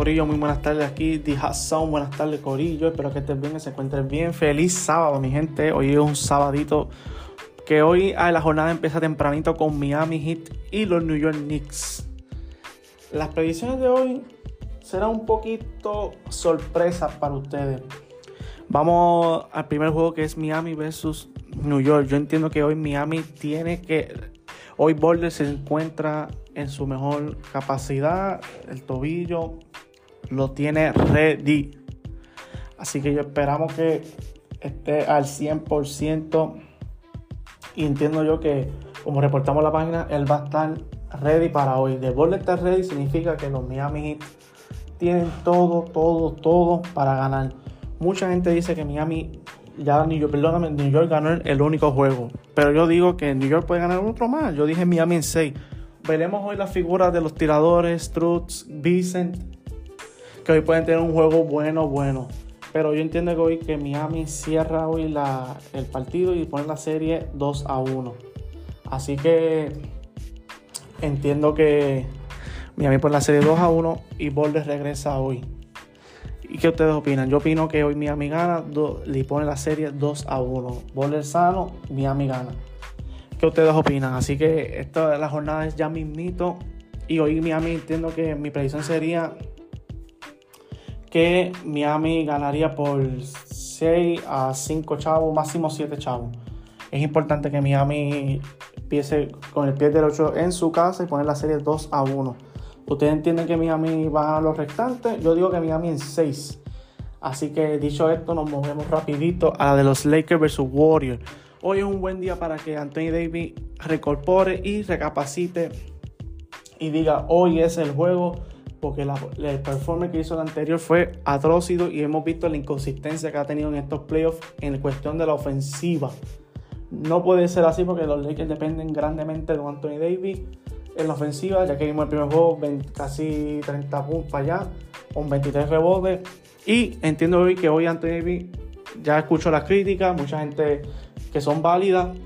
Corillo, muy buenas tardes aquí. The Hot buenas tardes, Corillo. Espero que estés bien, que se encuentres bien. Feliz sábado, mi gente. Hoy es un sabadito que hoy a la jornada empieza tempranito con Miami Heat y los New York Knicks. Las predicciones de hoy serán un poquito sorpresas para ustedes. Vamos al primer juego que es Miami versus New York. Yo entiendo que hoy Miami tiene que. Hoy Boulder se encuentra en su mejor capacidad. El tobillo lo tiene ready. Así que yo esperamos que esté al 100%. Y entiendo yo que, como reportamos la página, él va a estar ready para hoy. De Boulder estar ready significa que los Miami Heat tienen todo, todo, todo para ganar. Mucha gente dice que Miami ya New York, perdóname, New York ganó el único juego. Pero yo digo que New York puede ganar otro más. Yo dije Miami en 6. Veremos hoy las figuras de los tiradores, Strutz, Vicent, hoy pueden tener un juego bueno, bueno. Pero yo entiendo que hoy que Miami cierra hoy la, el partido y pone la serie 2 a 1. Así que entiendo que Miami pone la serie 2 a 1 y Boulder regresa hoy. ¿Y qué ustedes opinan? Yo opino que hoy Miami gana, le pone la serie 2 a 1. Boulder sano, Miami gana. ¿Qué ustedes opinan? Así que esta la jornada es ya mismito. Y hoy Miami entiendo que mi predicción sería que Miami ganaría por 6 a 5 chavos, máximo 7 chavos. Es importante que Miami empiece con el pie derecho en su casa y poner la serie 2 a 1. Ustedes entienden que Miami va a los restantes. Yo digo que Miami en 6. Así que dicho esto, nos movemos rapidito a la de los Lakers versus Warriors. Hoy es un buen día para que Anthony Davis recorpore y recapacite y diga hoy es el juego porque el performance que hizo el anterior fue atrócido y hemos visto la inconsistencia que ha tenido en estos playoffs en cuestión de la ofensiva. No puede ser así porque los Lakers dependen grandemente de Anthony Davis en la ofensiva, ya que vimos el primer juego casi 30 puntos allá, con 23 rebotes. Y entiendo hoy que hoy Anthony Davis ya escucho las críticas, mucha gente que son válidas.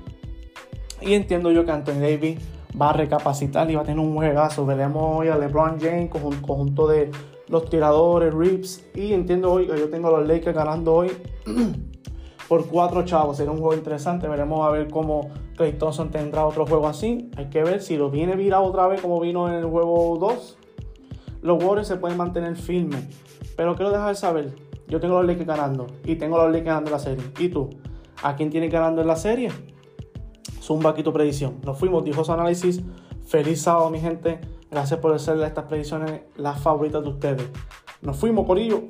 Y entiendo yo que Anthony Davis va a recapacitar y va a tener un juegazo. Veremos hoy a LeBron James con un conjunto de los tiradores, Rips. Y entiendo hoy que yo tengo a los Lakers ganando hoy por cuatro chavos. Será un juego interesante. Veremos a ver cómo Clay Thompson tendrá otro juego así. Hay que ver si lo viene virado otra vez como vino en el juego 2. Los Warriors se pueden mantener firmes. Pero quiero dejar de saber. Yo tengo a los Lakers ganando. Y tengo a los Lakers ganando la serie. ¿Y tú? ¿A quién tiene ganando en la serie? Zumba aquí tu predicción. Nos fuimos, dijo su análisis. Feliz sábado, mi gente. Gracias por hacerle estas predicciones las favoritas de ustedes. Nos fuimos, Corillo.